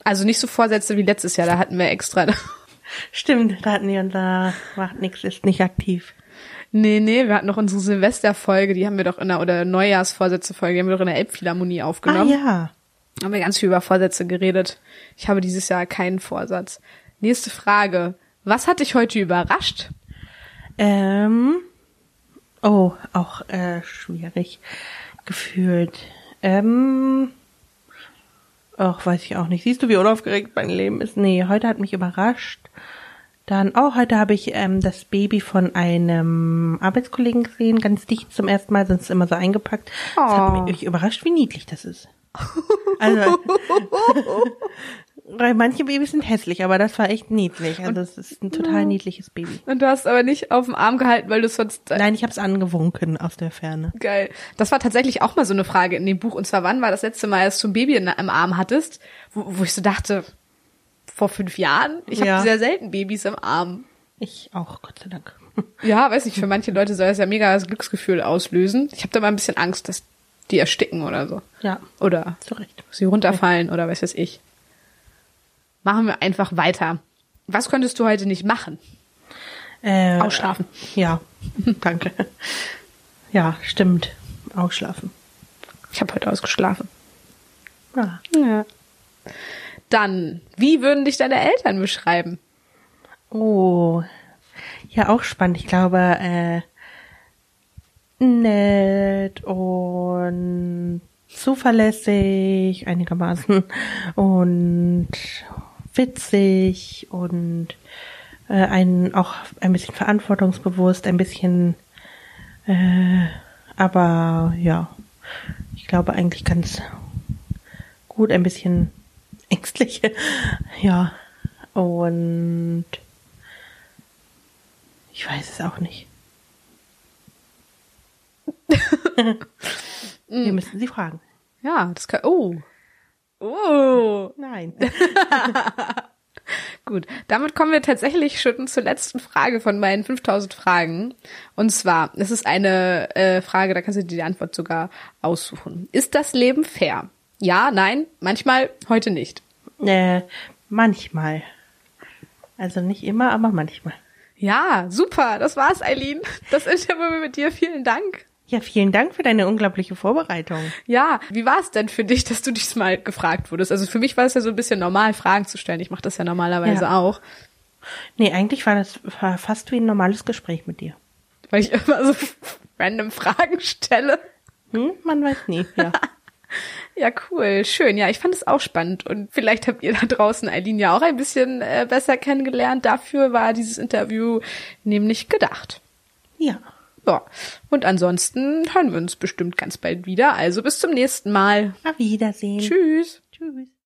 Also nicht so Vorsätze wie letztes Jahr, da hatten wir extra. Stimmt, da hatten wir unser macht nichts, ist nicht aktiv. nee, nee, wir hatten noch unsere Silvesterfolge, die haben wir doch in der, oder Neujahrsvorsätze-Folge, die haben wir doch in der Elbphilharmonie Ah aufgenommen. ja. haben wir ganz viel über Vorsätze geredet. Ich habe dieses Jahr keinen Vorsatz. Nächste Frage. Was hat dich heute überrascht? Ähm, oh, auch äh, schwierig gefühlt. Ähm, Ach, weiß ich auch nicht. Siehst du, wie unaufgeregt mein Leben ist? Nee, heute hat mich überrascht. Dann, oh, heute habe ich ähm, das Baby von einem Arbeitskollegen gesehen, ganz dicht zum ersten Mal, sonst immer so eingepackt. Das Oh. hat mich überrascht, wie niedlich das ist. Also, manche Babys sind hässlich, aber das war echt niedlich. Also es ist ein total niedliches Baby. Und du hast aber nicht auf dem Arm gehalten, weil du sonst Nein, ich habe es angewunken aus der Ferne. Geil. Das war tatsächlich auch mal so eine Frage in dem Buch. Und zwar, wann war das letzte Mal, dass du ein Baby in, im Arm hattest? Wo, wo ich so dachte, vor fünf Jahren? Ich Ja. habe sehr selten Babys im Arm. Ich auch, Gott sei Dank. Ja, weiß nicht, für manche Leute soll das ja mega das Glücksgefühl auslösen. Ich habe da mal ein bisschen Angst, dass die ersticken oder so. Ja, Oder zu Recht. sie runterfallen oder was weiß ich. Machen wir einfach weiter. Was könntest du heute nicht machen? Äh, Ausschlafen. Ja, danke. Ja, stimmt. Ausschlafen. Ich habe heute ausgeschlafen. Ja. Ja. Dann, wie würden dich deine Eltern beschreiben? Oh, ja, auch spannend. Ich glaube, äh, nett und zuverlässig einigermaßen und witzig und äh, ein auch ein bisschen verantwortungsbewusst, ein bisschen, äh, aber ja, ich glaube eigentlich ganz gut, ein bisschen ängstlich, ja und ich weiß es auch nicht. Wir müssen sie fragen. Ja, das kann. Oh. Oh. Nein. Gut, damit kommen wir tatsächlich schon zur letzten Frage von meinen 5000 Fragen. Und zwar, das ist eine äh, Frage, da kannst du dir die Antwort sogar aussuchen. Ist das Leben fair? Ja, nein, manchmal, heute nicht. äh, manchmal. Also nicht immer, aber manchmal. Ja, super, das war's, Eileen. Das Interview mit dir, vielen Dank. Ja, vielen Dank für deine unglaubliche Vorbereitung. Ja, wie war es denn für dich, dass du diesmal gefragt wurdest? Also für mich war es ja so ein bisschen normal, Fragen zu stellen. Ich mache das ja normalerweise Ja. auch, Nee, eigentlich war das war fast wie ein normales Gespräch mit dir. weil ich immer so random Fragen stelle. Hm? Man weiß nie, ja. Ja, cool, schön. Ja, ich fand es auch spannend und vielleicht habt ihr da draußen Eileen ja auch ein bisschen äh, besser kennengelernt. Dafür war dieses Interview nämlich gedacht. Ja. Ja, und ansonsten hören wir uns bestimmt ganz bald wieder. Also bis zum nächsten Mal. Auf Wiedersehen. Tschüss. Tschüss.